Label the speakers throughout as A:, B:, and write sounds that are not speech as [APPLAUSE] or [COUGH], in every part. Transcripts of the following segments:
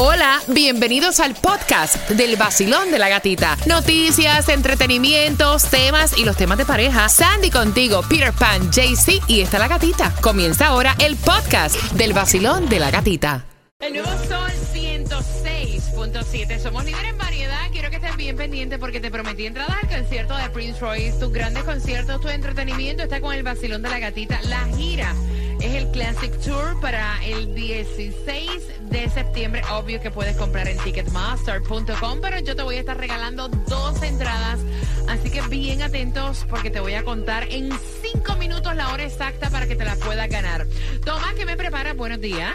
A: Hola, bienvenidos al podcast del vacilón de la gatita. Noticias, entretenimientos, temas y los temas de pareja. Sandy contigo, Peter Pan, JC y está la gatita. Comienza ahora el podcast del vacilón de la gatita. El nuevo Sol 106.7. Somos líderes en variedad. Quiero que estés bien pendiente porque te prometí entradas al concierto de Prince Royce. Tus grandes conciertos, tu entretenimiento está con el vacilón de la gatita. La gira es el Classic Tour para el 16 de septiembre. Obvio que puedes comprar en ticketmaster.com, pero yo te voy a estar regalando dos entradas. Así que bien atentos porque te voy a contar en cinco minutos la hora exacta para que te la puedas ganar. Tomás, ¿qué me prepara? Buenos días.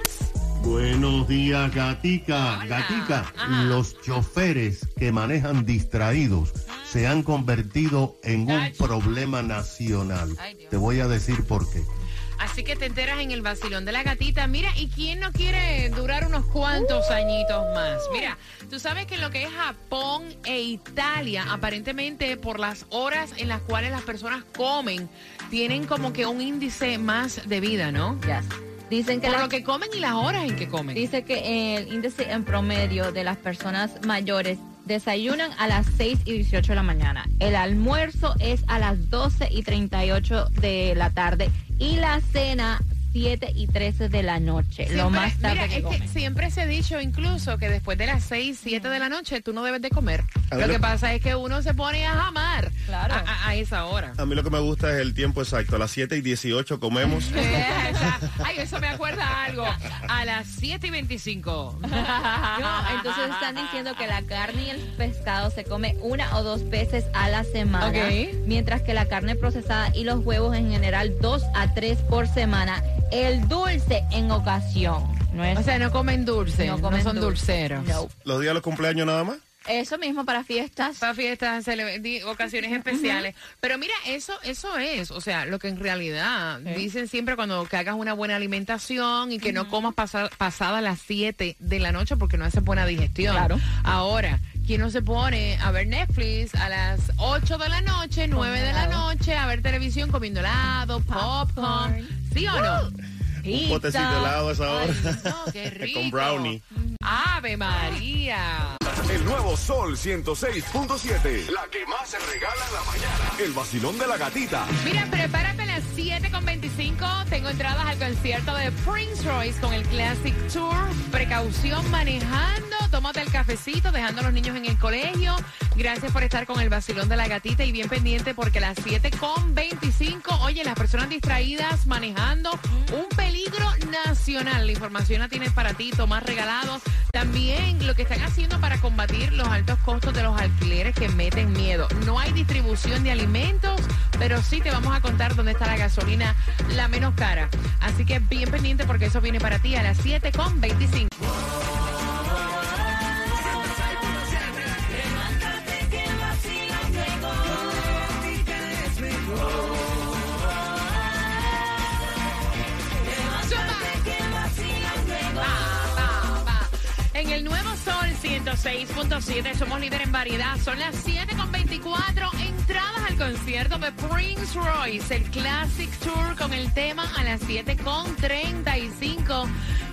B: Buenos días, Gatica. Gatica, los choferes que manejan distraídos se han convertido en un problema nacional. Te voy a decir por qué.
A: Así que te enteras en el vacilón de la gatita. Mira, ¿y quién no quiere durar unos cuantos añitos más? Mira, tú sabes que en lo que es Japón e Italia, aparentemente por las horas en las cuales las personas comen, tienen como que un índice más de vida, ¿no?
C: Ya. Dicen que
A: por lo que comen y las horas en que comen.
C: Dice que el índice en promedio de las personas mayores desayunan a las 6 y 18 de la mañana. El almuerzo es a las 12 y 38 de la tarde y la cena 7 y 13 de la noche, lo más tarde
A: mira, es que siempre se ha dicho incluso que después de las 6, 7 de la noche tú no debes de comer. Lo que pasa es que uno se pone a jamar claro. a, esa hora.
B: A mí lo que me gusta es el tiempo exacto. A las 7 y 18 comemos. [LAUGHS]
A: Ay, eso me acuerda algo. A las 7 y 25. [LAUGHS]
C: No, entonces están diciendo que la carne y el pescado se come una o dos veces a la semana. Mientras que la carne procesada y los huevos en general dos a tres por semana el dulce en ocasión.
A: No o sea, no comen dulce, no, comen son dulceros.
B: ¿Los días de los cumpleaños nada más?
C: Eso mismo para fiestas.
A: Para fiestas, ocasiones especiales. Pero mira, eso eso es, o sea, lo que en realidad dicen siempre cuando que hagas una buena alimentación y que no comas pasada las 7 de la noche porque no hace buena digestión. Claro. Ahora, ¿quién no se pone a ver Netflix a las 8 de la noche, 9 de la noche, a ver televisión comiendo helado, popcorn? ¿Sí o no?
B: Un potecito de helado a esa hora.
A: qué [LAUGHS] rico.
B: Con brownie.
A: Ave María.
D: El nuevo Sol 106.7. La que más se regala en la mañana. El vacilón de la gatita.
A: Mira, prepárate las 7.25. Tengo entradas al concierto de Prince Royce con el Classic Tour. Precaución manejando. Tómate el cafecito, dejando a los niños en el colegio. Gracias por estar con el vacilón de la gatita y bien pendiente porque las 7.25. Oye, las personas distraídas manejando. Un peligro nacional. La información la tienes para ti, Tomás Regalado. También lo que están haciendo para combatir los altos costos de los alquileres que meten miedo. No hay distribución de alimentos, pero sí te vamos a contar dónde está la gasolina la menos cara. Así que bien pendiente porque eso viene para ti a las 7.25. el nuevo Sol 106.7 somos líder en variedad. Son las 7.24 entradas al concierto de Prince Royce, el Classic Tour con el tema a las 7.35.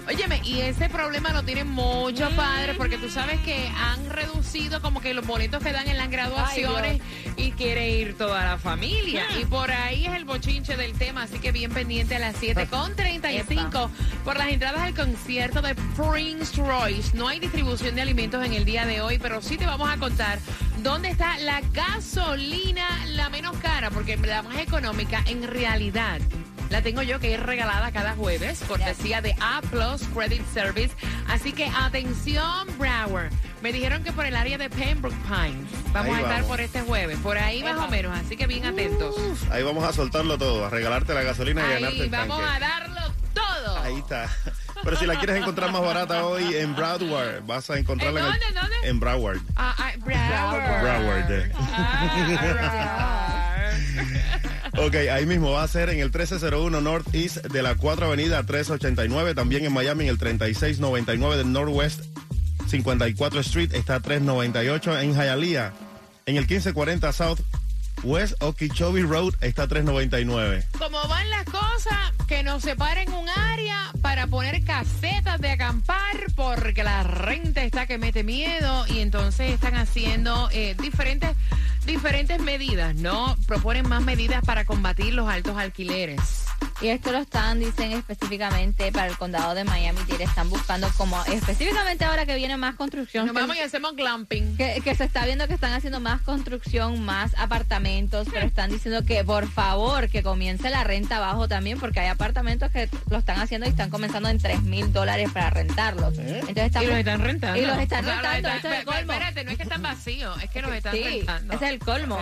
A: Óyeme, y ese problema lo tienen muchos padres porque tú sabes que han reducido como que los boletos que dan en las graduaciones y quiere ir toda la familia. Y por ahí es el bochinche del tema, así que bien pendiente a las 7.35 por las entradas al concierto de Prince Royce. No hay distribución de alimentos en el día de hoy, pero sí te vamos a contar dónde está la gasolina la menos cara, porque la más económica en realidad la tengo yo que es regalada cada jueves, cortesía de A Plus Credit Service. Así que atención, Broward. Me dijeron que por el área de Pembroke Pines vamos a estar por este jueves, por ahí más o menos, así que bien atentos.
B: ahí vamos a soltarlo todo, a regalarte la gasolina y ganarte el
A: vamos a darlo todo.
B: Ahí está. [LAUGHS] Pero si la quieres encontrar más barata hoy en Broward, vas a encontrarla
A: en, dónde, dónde?
B: en Broward.
A: Ah, ah Broward.
B: Broward.
A: Ah,
B: Ok, ahí mismo va a ser en el 1301 Northeast de la 4 Avenida 389. También en Miami en el 3699 del Northwest 54 Street está 398. En Hialeah en el 1540 South West Okeechobee Road está 399.
A: ¿Cómo van las cosas? cosa que nos separa en un área para poner casetas de acampar porque la renta está que mete miedo y entonces están haciendo eh, diferentes, diferentes medidas, ¿no? Proponen más medidas para combatir los altos alquileres.
C: Y esto lo están, dicen específicamente para el condado de Miami-Dade. Están buscando como, específicamente ahora que viene más construcción.
A: Nos vamos y hacemos glamping.
C: que, que se está viendo que están haciendo más construcción, más apartamentos, pero están diciendo que por favor que comience la renta abajo también, porque hay apartamentos que lo están haciendo y están comenzando en 3 mil dólares para rentarlos. Entonces estamos-
A: Y los están rentando.
C: Y los están
A: O sea,
C: rentando,
A: los
C: es el colmo.
A: Espérate, no es que están vacíos, es que los están
C: Sí,
A: rentando.
C: ese es el colmo.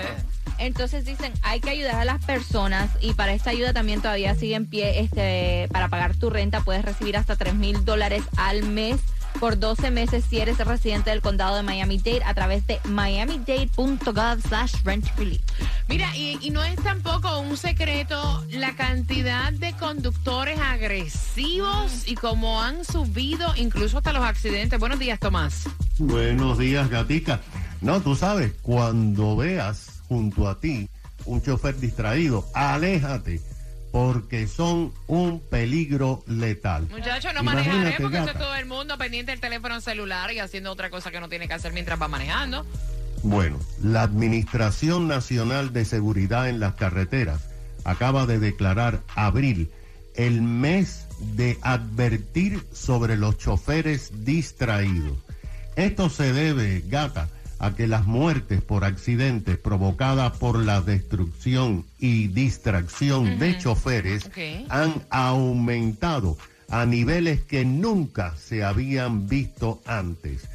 C: Entonces dicen, hay que ayudar a las personas y para esta ayuda también todavía sigue en pie, este, para pagar tu renta puedes recibir hasta 3 mil dólares al mes por 12 meses si eres residente del condado de Miami-Dade a través de miamidade.gov slash rent relief.
A: Mira, y, y no es tampoco un secreto la cantidad de conductores agresivos y cómo han subido incluso hasta los accidentes. Buenos días, Tomás.
E: Buenos días, gatica. No, tú sabes, cuando veas junto a ti un chofer distraído, aléjate, porque son un peligro letal.
A: Muchachos, no manejaré porque eso
E: gata.
A: es todo el mundo pendiente del teléfono celular y haciendo otra cosa que no tiene que hacer mientras va manejando.
E: Bueno, la Administración Nacional de Seguridad en las Carreteras acaba de declarar abril el mes de advertir sobre los choferes distraídos. Esto se debe, gata, a que las muertes por accidentes provocadas por la destrucción y distracción de choferes han aumentado a niveles que nunca se habían visto antes.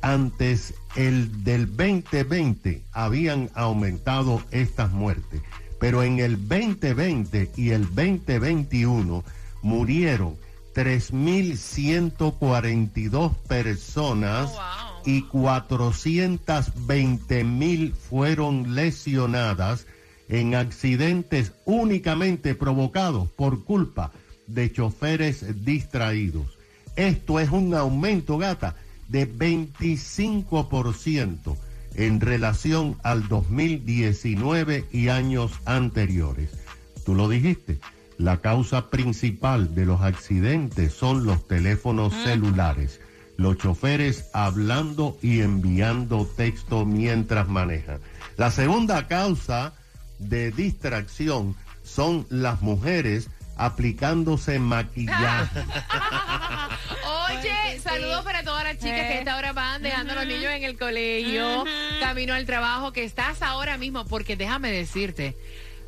E: Antes el del 2020 habían aumentado estas muertes, pero en el 2020 y el 2021 murieron 3.142 personas
A: Oh, wow.
E: Y 420 mil fueron lesionadas en accidentes únicamente provocados por culpa de choferes distraídos. Esto es un aumento, gata, de 25% en relación al 2019 y años anteriores. Tú lo dijiste, la causa principal de los accidentes son los teléfonos celulares, los choferes hablando y enviando texto mientras manejan. La segunda causa de distracción son las mujeres aplicándose maquillaje. [LAUGHS]
A: Oye, saludos para todas las chicas que a esta hora van dejando a los niños en el colegio, camino al trabajo, que estás ahora mismo, porque déjame decirte,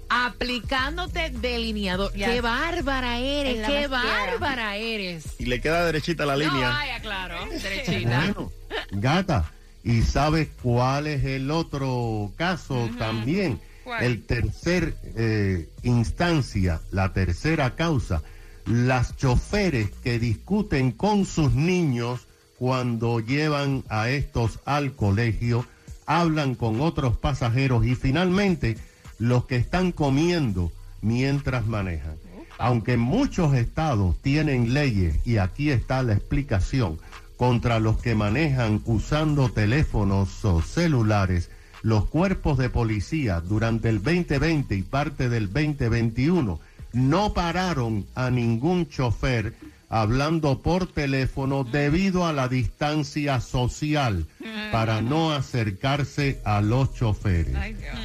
A: aplicándote delineador. ¡Qué bárbara eres! ¡Qué bárbara eres!
B: Y le queda derechita la
A: No,
B: línea.
A: vaya, claro, derechita.
E: Bueno, gata, ¿y sabes cuál es el otro caso también?
A: ¿Cuál?
E: El tercer eh, instancia, la tercera causa, las choferes que discuten con sus niños cuando llevan a estos al colegio, hablan con otros pasajeros y finalmente los que están comiendo mientras manejan. Aunque muchos estados tienen leyes, y aquí está la explicación, contra los que manejan usando teléfonos o celulares, los cuerpos de policía durante el 2020 y parte del 2021 no pararon a ningún chofer hablando por teléfono debido a la distancia social para no acercarse a los choferes.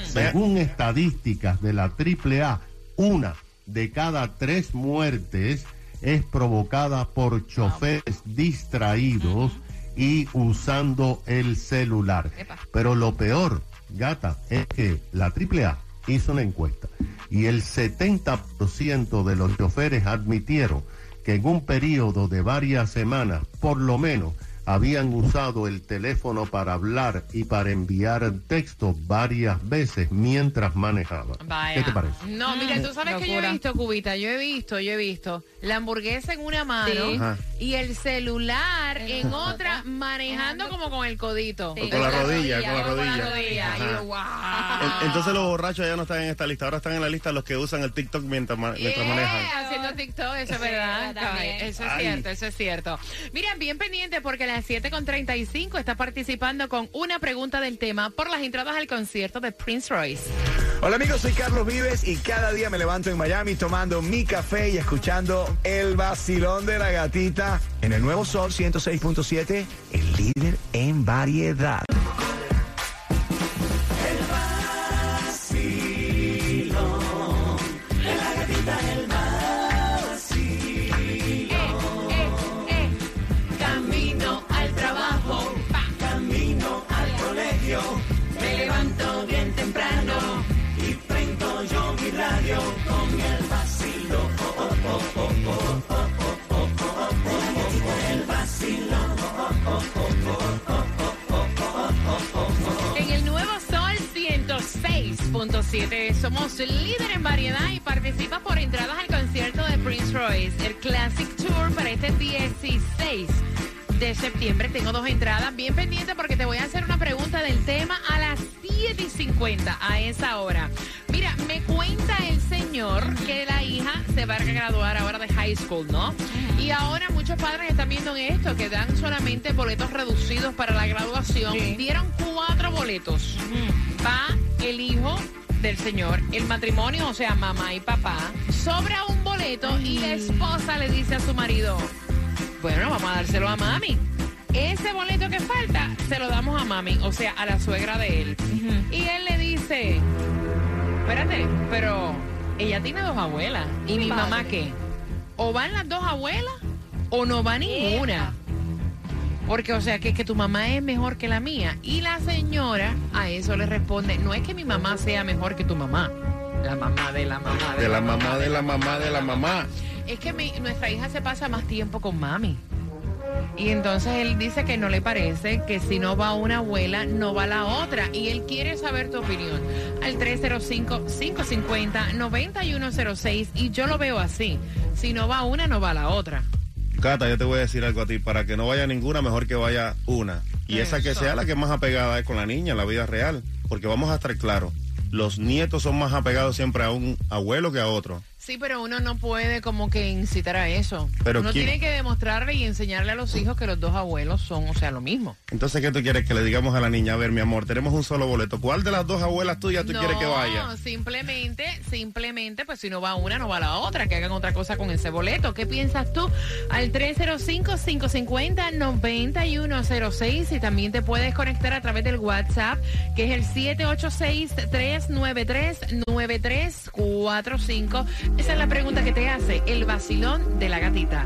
E: Según estadísticas de la AAA, una de cada tres muertes es provocada por choferes distraídos y usando el celular. Pero lo peor, gata, es que la AAA hizo una encuesta y el 70% de los choferes admitieron que en un periodo de varias semanas, por lo menos, habían usado el teléfono para hablar y para enviar texto varias veces mientras manejaban.
A: Vaya.
E: ¿Qué te parece?
A: No, mira, tú sabes que yo he visto, Cubita, yo he visto, yo he visto la hamburguesa en una mano
C: Sí.
A: Y el celular
C: En
A: en
C: otra. [LAUGHS]
A: manejando como con el codito.
C: Sí,
B: con la rodilla, con la
A: Con la
B: rodilla.
A: rodilla. Y yo,
B: Ajá.
A: wow.
B: En- Entonces los borrachos ya no están en esta lista, ahora están en la lista los que usan el TikTok mientras, mientras
A: Yeah,
B: manejan.
A: haciendo TikTok, eso es
C: Sí,
A: verdad. Eso es
B: Ay.
A: cierto, eso es cierto. Mira, bien pendiente porque a las 7.35 está participando con una pregunta del tema por las entradas al concierto de Prince Royce.
F: Hola amigos, soy Carlos Vives y cada día me levanto en Miami tomando mi café y escuchando el vacilón de la gatita en el nuevo Sol 106.7, el líder en variedad.
A: 106.7 somos líder en variedad y participa por entradas al concierto de Prince Royce, el Classic Tour para este 16 de septiembre. Tengo dos entradas bien pendientes porque te voy a hacer una pregunta del tema a las 7 y 50 a esa hora. Mira, me cuenta el señor que la hija se va a graduar ahora de high school, ¿no? Y ahora muchos padres están viendo en esto que dan solamente boletos reducidos para la graduación. Dieron cuatro boletos. Va el hijo del señor, el matrimonio, o sea, mamá y papá, sobra un boleto y la esposa le dice a su marido, bueno, vamos a dárselo a mami. Ese boleto que falta, se lo damos a mami, o sea, a la suegra de él. Y él le dice, espérate, pero ella tiene dos abuelas. ¿Y mi mamá qué? ¿O van las dos abuelas o no va ninguna? Porque, o sea, que, que tu mamá es mejor que la mía. Y la señora a eso le responde, no es que mi mamá sea mejor que tu mamá. La mamá de la mamá
B: De la mamá, de la mamá, de la mamá.
A: es que mi- nuestra hija se pasa más tiempo con mami. Y entonces él dice que no le parece que si no va una abuela, no va la otra. Y él quiere saber tu opinión. Al 305-550-9106. Y yo lo veo así. Si no va una, no va la otra.
B: Cata, yo te voy a decir algo a ti. Para que no vaya ninguna, mejor que vaya una. Y esa que sea la que más apegada es con la niña en la vida real. Porque vamos a estar claros. Los nietos son más apegados siempre a un abuelo que a otro.
A: Sí, pero uno no puede como que incitar a eso.
B: Pero
A: uno
B: ¿quién?
A: tiene que demostrarle y enseñarle a los hijos que los dos abuelos son, o sea, lo mismo.
B: Entonces, ¿qué tú quieres que le digamos a la niña? A ver, mi amor, tenemos un solo boleto. ¿Cuál de las dos abuelas tuyas tú quieres que vaya?
A: simplemente, simplemente, pues si no va una, no va la otra, que hagan otra cosa con ese boleto. ¿Qué piensas tú? Al 305-550-9106 y también te puedes conectar a través del WhatsApp, que es el 786-393-9345. Esa es la pregunta que te hace el vacilón de la gatita.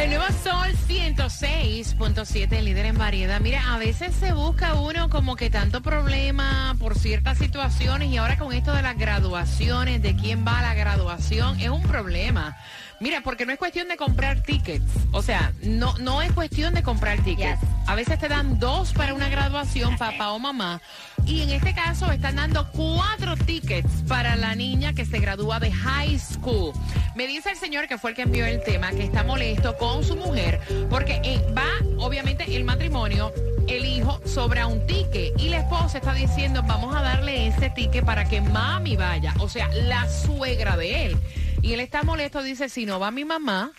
A: El nuevo Sol 106.7, líder en variedad. Mira, a veces se busca uno como que tanto problema por ciertas situaciones y ahora con esto de las graduaciones, de quién va a la graduación, es un problema. Mira, porque no es cuestión de comprar tickets. O sea, no, no es cuestión de comprar tickets.
C: Yes.
A: A veces te dan dos para una graduación, papá o mamá. Y en este caso están dando cuatro tickets para la niña que se gradúa de high school. Me dice el señor que fue el que envió el tema, que está molesto con su mujer, porque eh, va, obviamente, el matrimonio, el hijo, sobra un ticket. Y la esposa está diciendo, vamos a darle ese ticket para que mami vaya. O sea, la suegra de él. Y él está molesto, dice, si no va mi mamá,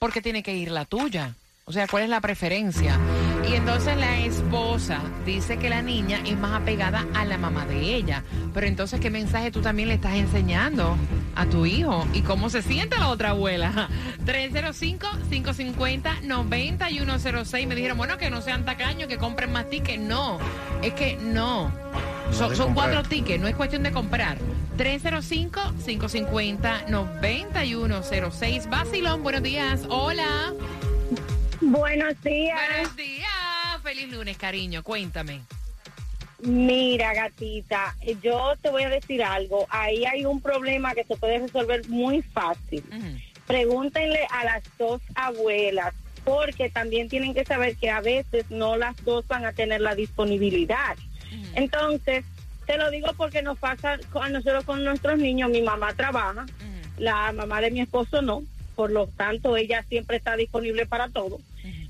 A: porque tiene que ir la tuya. O sea, ¿cuál es la preferencia? Y entonces la esposa dice que la niña es más apegada a la mamá de ella. Pero entonces, ¿qué mensaje tú también le estás enseñando a tu hijo? ¿Y cómo se siente la otra abuela? [LAUGHS] 305-550-9106. Me dijeron, bueno, que no sean tacaños, que compren más tickets. No, es que no. Son, son cuatro tickets, no es cuestión de comprar. 305-550-9106. Basilón, buenos días. Hola.
G: Buenos días.
A: Buenos días. Feliz lunes, cariño. Cuéntame.
G: Mira, gatita, yo te voy a decir algo. Ahí hay un problema que se puede resolver muy fácil. Pregúntenle a las dos abuelas, porque también tienen que saber que a veces no las dos van a tener la disponibilidad. Entonces, te lo digo porque nos pasa a nosotros con nuestros niños. Mi mamá trabaja, la mamá de mi esposo no, por lo tanto ella siempre está disponible para todo.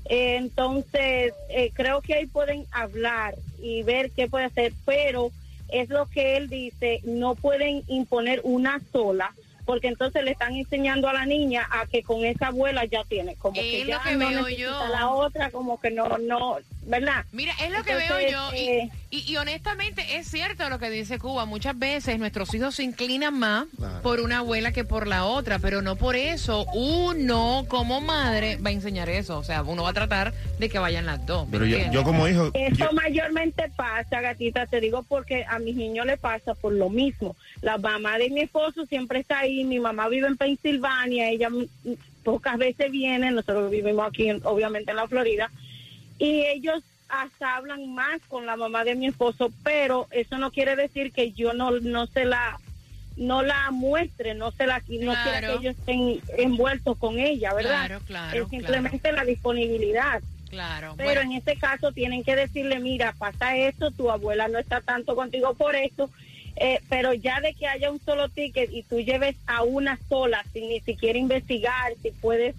G: Eh, Entonces, eh, creo que ahí pueden hablar y ver qué puede hacer, pero es lo que él dice, no pueden imponer una sola, porque entonces le están enseñando a la niña a que con esa abuela ya tiene, como que ya
A: que
G: no necesita
A: yo.
G: la otra, como que no, no, ¿verdad?
A: Mira, es lo que veo yo. y-
G: eh,
A: y, y honestamente es cierto lo que dice Cuba. Muchas veces nuestros hijos se inclinan más
B: Claro.
A: por una abuela que por la otra, pero no por eso uno como madre va a enseñar eso. O sea, uno va a tratar de que vayan las dos. ¿me
B: Pero yo, yo como hijo,
G: Eso
B: yo-
G: mayormente pasa, gatita, te digo porque a mis niños le pasa por lo mismo. La mamá de mi esposo siempre está ahí, mi mamá vive en Pensilvania, ella pocas veces viene, nosotros vivimos aquí en- obviamente en la Florida, y ellos hasta hablan más con la mamá de mi esposo, pero eso no quiere decir que yo no, no se la no la muestre, no se la no quiera
A: Claro.
G: que ellos estén envueltos con ella, ¿verdad?
A: Claro, claro,
G: es simplemente la disponibilidad.
A: Claro.
G: Pero
A: bueno.
G: en este caso tienen que decirle, mira, pasa esto, tu abuela no está tanto contigo por esto, eh, pero ya de que haya un solo ticket y tú lleves a una sola, sin ni siquiera investigar, si puedes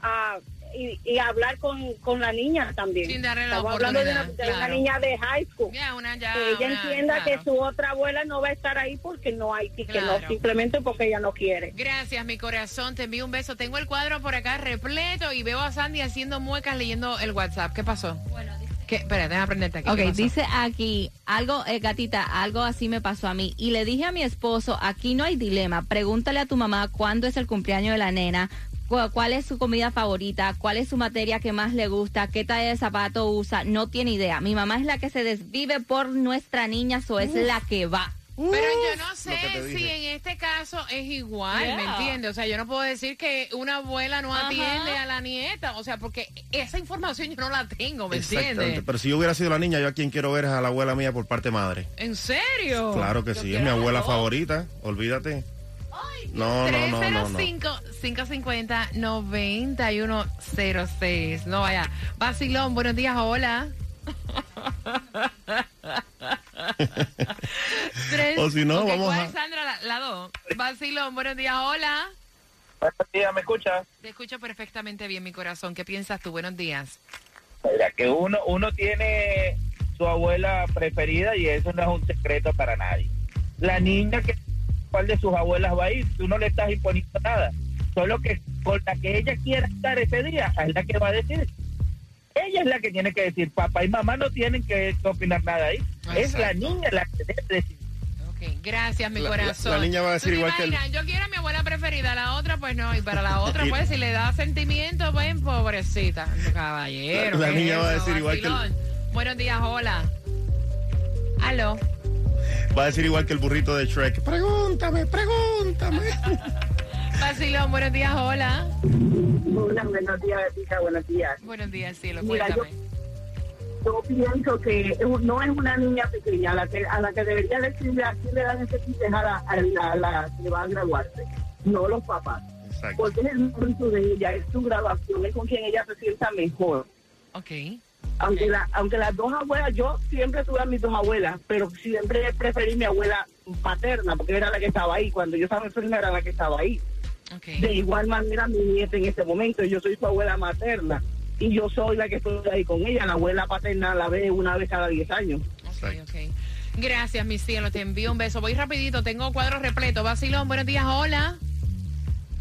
G: ah, y, y hablar con, con la niña también.
A: Sin darle la
G: Estamos hablando de una, niña de high school.
A: Ya, una ya.
G: Que ella
A: una-
G: entienda
A: claro.
G: que su otra abuela no va a estar ahí porque no hay ticket,
A: Claro.
G: no, simplemente porque ella no quiere.
A: Gracias, mi corazón. Te envío un beso. Tengo el cuadro por acá repleto y veo a Sandy haciendo muecas leyendo el WhatsApp. ¿Qué pasó? ¿Qué? Espera, déjame aprenderte aquí.
C: Ok,
A: ¿Qué pasó?
C: dice aquí, algo, eh, gatita, algo así me pasó a mí. Y le dije a mi esposo, aquí no hay dilema, pregúntale a tu mamá cuándo es el cumpleaños de la nena, cuál es su comida favorita, cuál es su materia que más le gusta, qué talla de zapato usa, no tiene idea. Mi mamá es la que se desvive por nuestra niña, o es la que va.
A: Pero yo no sé si en este caso es igual, ¿me entiendes? O sea, yo no puedo decir que una abuela no
C: Ajá.
A: atiende a la nieta, o sea, porque esa información yo no la tengo, ¿me
B: Exactamente.
A: entiendes?
B: Pero si yo hubiera sido la niña, yo a quien quiero ver es a la abuela mía por parte madre.
A: ¿En serio?
B: Claro que sí, es mi abuela favorita, olvídate. No, no, no, no, no.
A: 305-550-9106. No vaya. Vacilón, buenos días, hola. [LAUGHS]
B: O si no, vamos
A: ¿cuál
B: a-
A: es, Sandra, la, la dos. Vacilón, buenos días, hola.
H: Buenos días, ¿me escuchas?
A: Te escucho perfectamente bien, mi corazón. ¿Qué piensas tú? Buenos días.
H: Mira, que uno, uno tiene su abuela preferida y eso no es un secreto para nadie. La niña que cuál de sus abuelas va a ir, tú no le estás imponiendo nada. Solo que con la que ella quiera estar ese día, es la que va a decir. Ella es la que tiene que decir, papá y mamá no tienen que opinar nada ahí. Es la niña la que debe decir.
A: Ok, gracias, mi
B: La-
A: corazón.
B: la niña va a decir
A: ¿Tú te
B: igual que el-
A: imaginas? Yo quiero a mi abuela preferida, la otra pues no, y para la otra pues si le da sentimiento, pues pobrecita, caballero.
B: La- la
A: ¿qué
B: niña va a decir igual que?
A: Buenos días, hola. Aló.
B: Va a decir igual que el burrito de Shrek. Pregúntame, pregúntame. [LAUGHS]
A: Vacilón, buenos días, hola.
G: Hola, buenos días, buenos días.
A: Buenos días, cielo,
G: Mira, yo-
A: cuéntame.
G: yo pienso que no es una niña pequeña a la que, a la que debería decirle a quién le dan ese a la, a la, a la que va a graduarse, no los papás.
B: Exacto.
G: Porque es el momento de ella, es su graduación, es con quien ella se sienta mejor.
A: Ok.
G: Aunque, la, aunque las dos abuelas, yo siempre tuve a mis dos abuelas, pero siempre preferí mi abuela paterna, porque era la que estaba ahí. Cuando yo estaba enferma era la que estaba ahí. De igual manera mi nieta en este momento, yo soy su abuela materna y yo soy la que estoy ahí con ella. La abuela paterna la ve una vez cada 10 años.
A: Ok, ok. Gracias, mi cielo, te envío un beso. Voy rapidito, tengo cuadros repletos. Vacilón, buenos días, hola.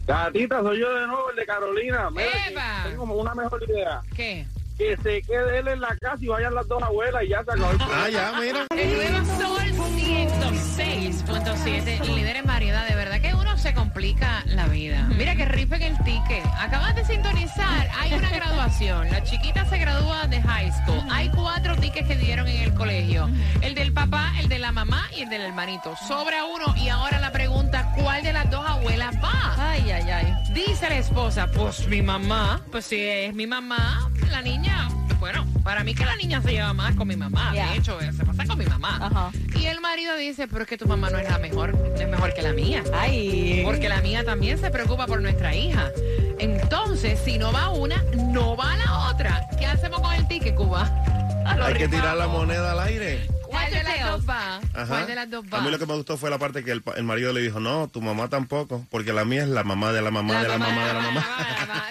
H: Gatita, soy yo de nuevo, el de Carolina.
A: Mira, tengo
H: una mejor idea.
A: ¿Qué?
H: Que se quede él en la casa y vayan las dos abuelas y ya se acabó el
B: Ah, ya, mira.
A: El nuevo Sol 106.7, líder en variedad. De verdad que complica la vida. Mira que rifen el ticket. Acabas de sintonizar. Hay una graduación. La chiquita se gradúa de high school. Hay cuatro tickets que dieron en el colegio. El del papá, el de la mamá y el del hermanito. Sobra uno. Y ahora la pregunta, ¿cuál de las dos abuelas va?
C: Ay, ay, ay.
A: Dice la esposa, pues mi mamá, pues si es mi mamá, la niña, bueno, para mí que la niña se lleva más con mi mamá, de hecho, eh, se pasa con mi mamá.
C: Ajá.
A: Y el marido dice, pero es que tu mamá no es la mejor, no es mejor que la mía.
C: Ay.
A: Porque la mía también se preocupa por nuestra hija. Entonces, si no va una, no va la otra. ¿Qué hacemos con el ticket, Cuba? [LAUGHS]
B: Hay que tirar la moneda al aire.
A: ¿Cuál de las dos va?
B: Ajá.
A: ¿Cuál de las dos va?
B: A mí lo que me gustó fue la parte que el marido le dijo, no, tu mamá tampoco, porque la mía es la mamá de la mamá de la mamá de la mamá. [LAUGHS]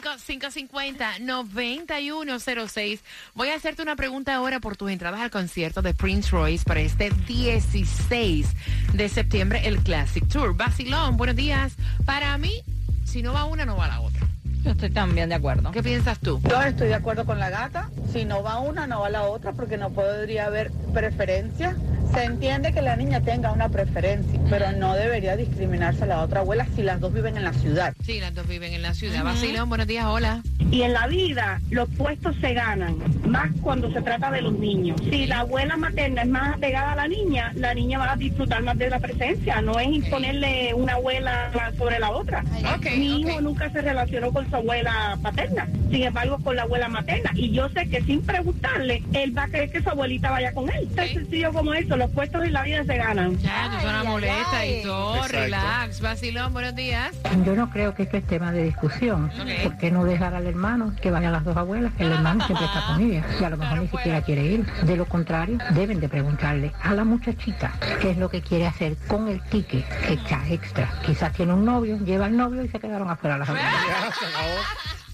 A: 305-550-9106. Voy a hacerte una pregunta ahora por tus entradas al concierto de Prince Royce para este 16 de septiembre, el Classic Tour. Basilón, buenos días. Para mí, si no va una, no va la otra.
C: Yo estoy también de acuerdo.
A: ¿Qué piensas tú?
I: Yo estoy de acuerdo con la gata. Si no va una, no va la otra, porque no podría haber preferencia. Se entiende que la niña tenga una preferencia, pero no debería discriminarse a la otra abuela si las dos viven en la ciudad.
A: Sí, las dos viven en la ciudad. Basilón, buenos días, hola.
G: Y en la vida los puestos se ganan, más cuando se trata de los niños. Si la abuela materna es más apegada a la niña, la niña va a disfrutar más de la presencia, no es imponerle una abuela sobre la otra.
A: Ok,
G: Mi hijo nunca se relacionó con su abuela paterna, sin embargo con la abuela materna. Y yo sé que sin preguntarle, él va a querer que su abuelita vaya con él. Tan sencillo como eso, los puestos en la vida se ganan.
A: Ya, tú suena
C: Ay, ay,
A: molesta y todo,
B: Exacto.
A: relax. Basilón, buenos días.
J: Yo no creo que esto es tema de discusión.
A: Ok.
J: ¿Por qué no dejar al hermano que vayan las dos abuelas? El hermano siempre está con ella y a lo mejor ni siquiera quiere ir. De lo contrario, deben de preguntarle a la muchachita qué es lo que quiere hacer con el ticket que echa extra. Quizás tiene un novio, lleva al novio y se quedaron afuera las abuelas. [LAUGHS]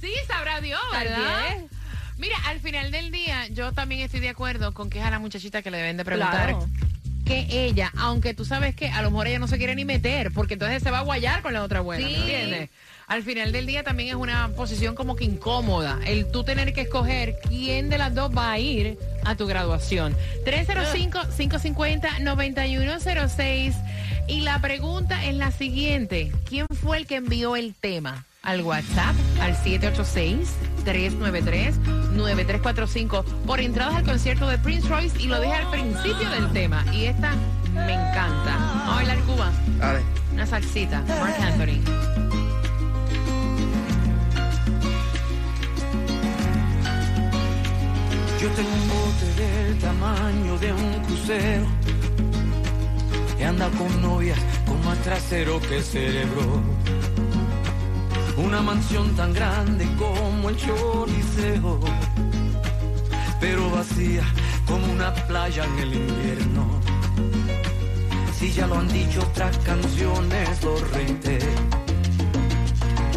A: Sí, sabrá Dios. Mira, al final del día, yo también estoy de acuerdo con que es a la muchachita que le deben de preguntar.
C: Claro.
A: Que ella, aunque tú sabes que a lo mejor ella no se quiere ni meter, porque entonces se va a guayar con la otra abuela, ¿me
C: Sí.
A: entiendes? Al final del día también es una posición como que incómoda, el tú tener que escoger quién de las dos va a ir a tu graduación. 305-550-9106. Y la pregunta es la siguiente, ¿quién fue el que envió el tema? Al WhatsApp, al 786-393-9345, por entradas al concierto de Prince Royce y lo dije al principio del tema. Y esta me encanta. Vamos a bailar Cuba.
B: Dale.
A: Una salsita. Mark Anthony.
K: Yo tengo un bote del tamaño de un crucero que anda con novias con más trasero que cerebro. Una mansión tan grande como el Choliseo, pero vacía como una playa en el invierno. Si ya lo han dicho otras canciones, lo reitero.